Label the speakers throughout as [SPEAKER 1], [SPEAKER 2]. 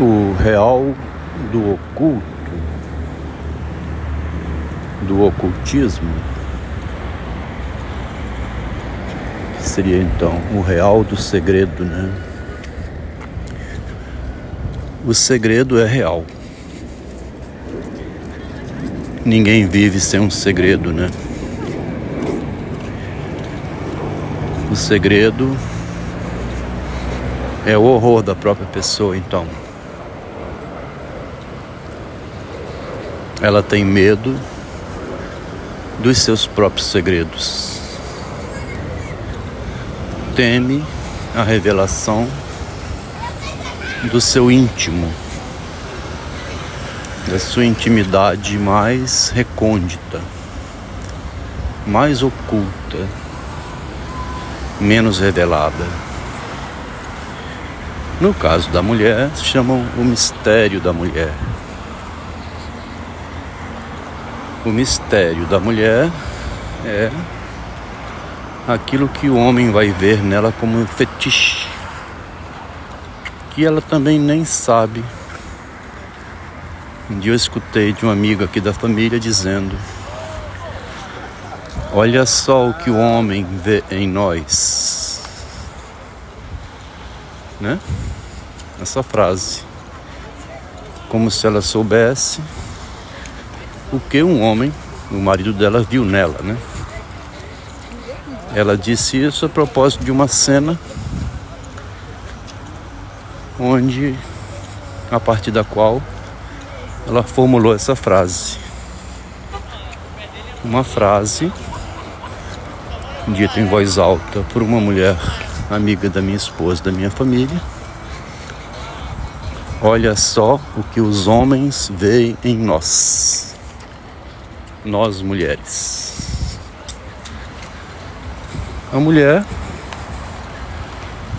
[SPEAKER 1] o real do oculto, do ocultismo, que seria então o real do segredo, né? O segredo é real. Ninguém vive sem um segredo, né? O segredo é o horror da própria pessoa, então. Ela tem medo dos seus próprios segredos. Teme a revelação do seu íntimo, da sua intimidade mais recôndita, mais oculta, menos revelada. No caso da mulher, chamam o mistério da mulher. O mistério da mulher é aquilo que o homem vai ver nela como um fetiche, que ela também nem sabe. Um dia eu escutei de uma amiga aqui da família dizendo: Olha só o que o homem vê em nós. Né? Essa frase. Como se ela soubesse o que um homem, o marido dela, viu nela, né? Ela disse isso a propósito de uma cena onde, a partir da qual ela formulou essa frase. Uma frase dita em voz alta por uma mulher amiga da minha esposa, da minha família. Olha só o que os homens veem em nós nós mulheres. A mulher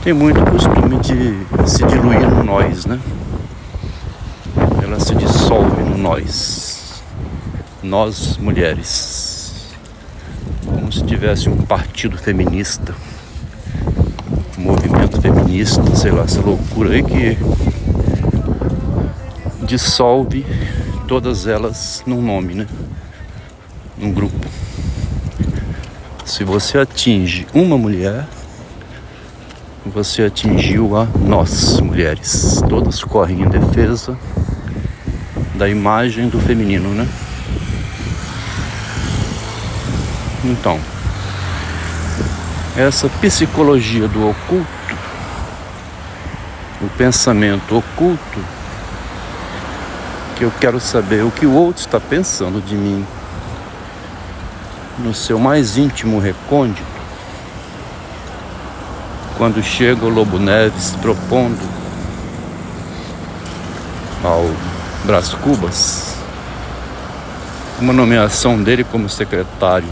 [SPEAKER 1] tem muito costume de se diluir no nós, né? Ela se dissolve no nós. Nós mulheres. Como se tivesse um partido feminista, um movimento feminista, sei lá, essa loucura aí que dissolve todas elas num nome, né? Um grupo. Se você atinge uma mulher, você atingiu a nós, mulheres. Todas correm em defesa da imagem do feminino, né? Então, essa psicologia do oculto, o pensamento oculto, que eu quero saber o que o outro está pensando de mim no seu mais íntimo recôndito, quando chega o Lobo Neves propondo ao Brás Cubas uma nomeação dele como secretário,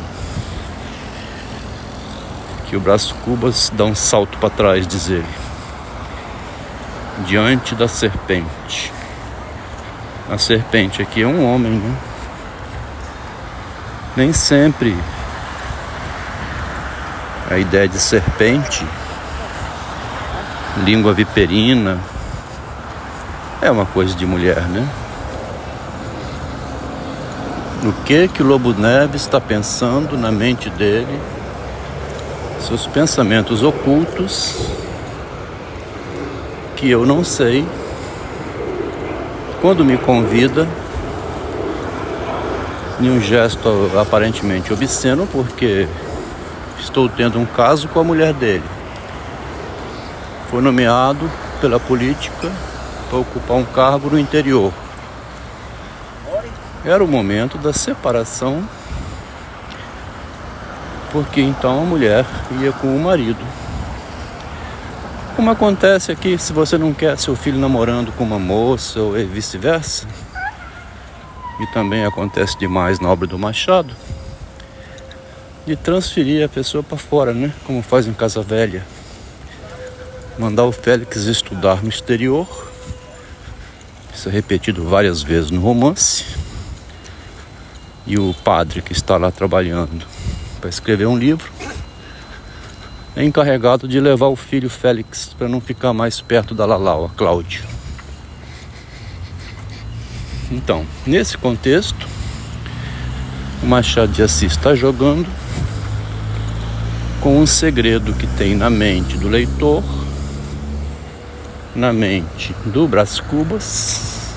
[SPEAKER 1] que o Brás Cubas dá um salto para trás, diz ele, diante da serpente. A serpente aqui é um homem, né? Nem sempre a ideia de serpente, língua viperina, é uma coisa de mulher, né? O que que o Lobo Neves está pensando na mente dele, seus pensamentos ocultos, que eu não sei. Quando me convida, em um gesto aparentemente obsceno, porque estou tendo um caso com a mulher dele. Foi nomeado pela política para ocupar um cargo no interior. Era o momento da separação, porque então a mulher ia com o marido. Como acontece aqui, se você não quer seu filho namorando com uma moça ou vice-versa, e também acontece demais na obra do Machado, de transferir a pessoa para fora, né? Como faz em Casa Velha. Mandar o Félix estudar no exterior. Isso é repetido várias vezes no romance. E o padre que está lá trabalhando para escrever um livro é encarregado de levar o filho Félix para não ficar mais perto da Lalau, a Cláudia. Então, nesse contexto, o Machado de Assis está jogando com um segredo que tem na mente do leitor, na mente do Brás Cubas,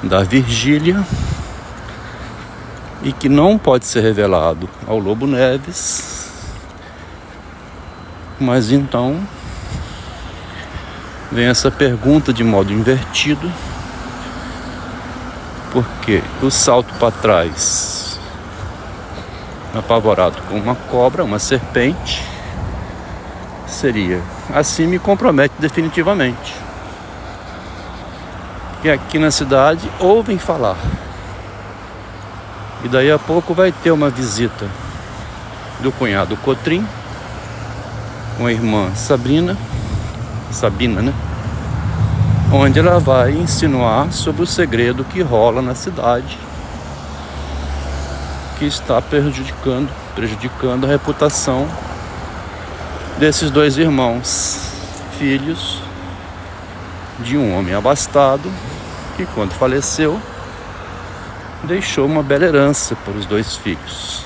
[SPEAKER 1] da Virgília, e que não pode ser revelado ao Lobo Neves, mas então vem essa pergunta de modo invertido porque o salto para trás, apavorado com uma cobra, uma serpente, seria assim me compromete definitivamente. E aqui na cidade ouvem falar. E daí a pouco vai ter uma visita do cunhado Cotrim com a irmã Sabrina, Sabina, né? Onde ela vai insinuar sobre o segredo que rola na cidade, que está prejudicando, prejudicando a reputação desses dois irmãos, filhos de um homem abastado que quando faleceu deixou uma bela herança para os dois filhos,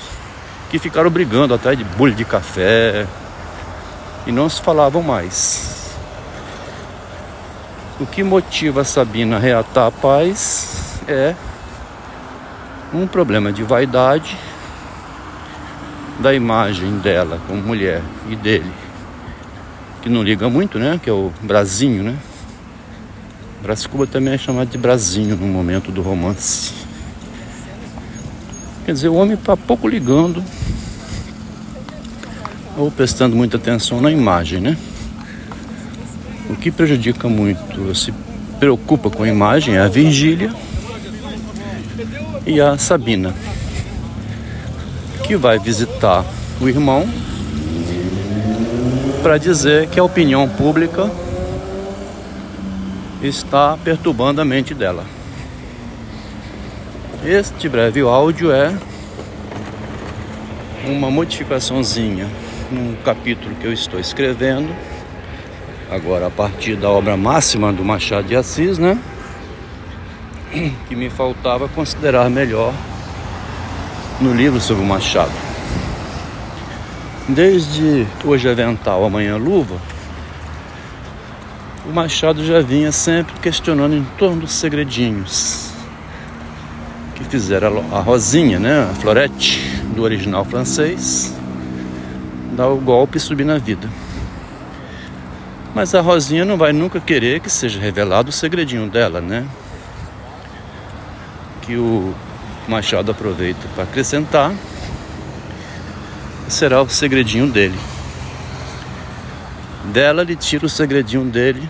[SPEAKER 1] que ficaram brigando até de bulho de café e não se falavam mais. O que motiva Sabina a reatar a paz é um problema de vaidade da imagem dela como mulher e dele, que não liga muito, né? Que é o Brasinho, né? Brás Cuba também é chamado de Brasinho no momento do romance. Quer dizer, o homem está pouco ligando ou prestando muita atenção na imagem, né? O que prejudica muito, se preocupa com a imagem é a Virgília e a Sabina, que vai visitar o irmão para dizer que a opinião pública está perturbando a mente dela. Este breve áudio é uma modificaçãozinha num capítulo que eu estou escrevendo agora a partir da obra máxima do Machado de Assis, né? Que me faltava considerar melhor no livro sobre o Machado. Desde hoje avental, amanhã luva, o Machado já vinha sempre questionando em torno dos segredinhos que fizeram a Rosinha, né? A Florete, do original francês, dar o golpe e subir na vida. Mas a Rosinha não vai nunca querer que seja revelado o segredinho dela, né? Que o Machado aproveita para acrescentar será o segredinho dele. Dela ele tira o segredinho dele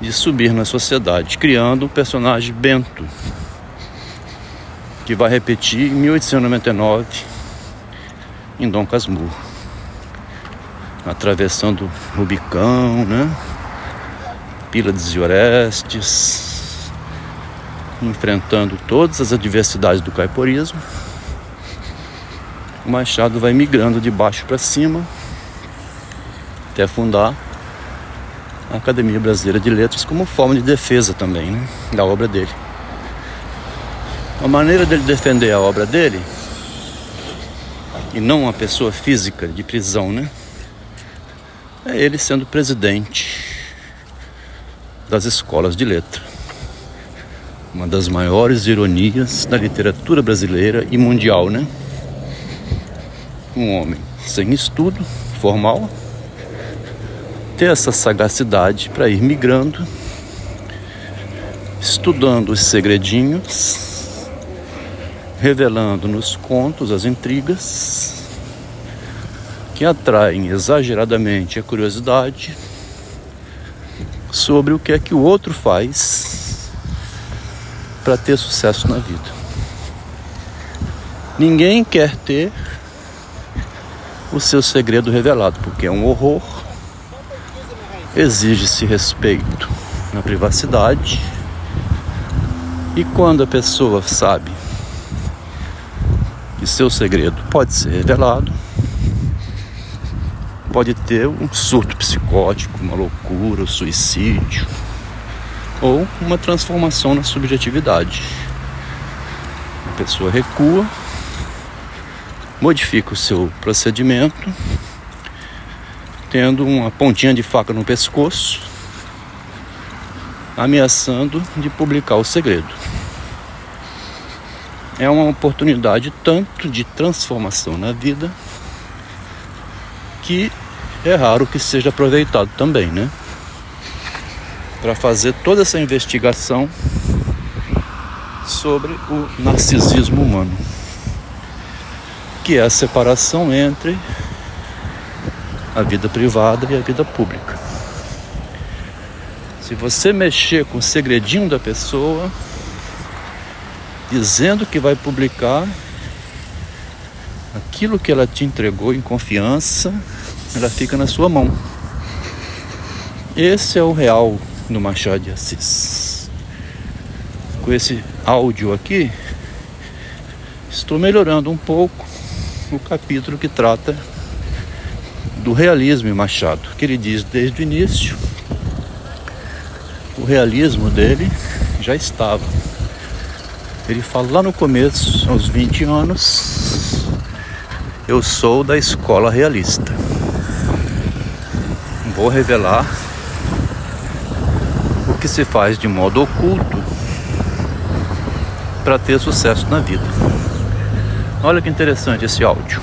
[SPEAKER 1] de subir na sociedade, criando o personagem Bento, que vai repetir em 1899 em Dom Casmurro atravessando Rubicão, né? Pílades e Orestes, enfrentando todas as adversidades do caiporismo. O Machado vai migrando de baixo para cima até fundar a Academia Brasileira de Letras como forma de defesa também né, da obra dele. A maneira dele defender a obra dele e não uma pessoa física de prisão, né? É ele sendo presidente das escolas de letra. Uma das maiores ironias da literatura brasileira e mundial, né? Um homem sem estudo formal ter essa sagacidade para ir migrando, estudando os segredinhos, revelando nos contos as intrigas que atraem exageradamente a curiosidade sobre o que é que o outro faz para ter sucesso na vida. Ninguém quer ter o seu segredo revelado, porque é um horror. Exige-se respeito na privacidade. E quando a pessoa sabe que seu segredo pode ser revelado, pode ter um surto psicótico, uma loucura, um suicídio, ou uma transformação na subjetividade. A pessoa recua, modifica o seu procedimento, tendo uma pontinha de faca no pescoço, ameaçando de publicar o segredo. É uma oportunidade tanto de transformação na vida que é raro que seja aproveitado também, né? Para fazer toda essa investigação sobre o narcisismo humano, que é a separação entre a vida privada e a vida pública. Se você mexer com o segredinho da pessoa, dizendo que vai publicar aquilo que ela te entregou em confiança, ela fica na sua mão. Esse é o real do Machado de Assis. Com esse áudio aqui, estou melhorando um pouco o capítulo que trata do realismo em Machado, que ele diz desde o início, o realismo dele já estava. Ele fala lá no começo, aos 20 anos, eu sou da escola realista. Vou revelar o que se faz de modo oculto para ter sucesso na vida. Olha que interessante esse áudio.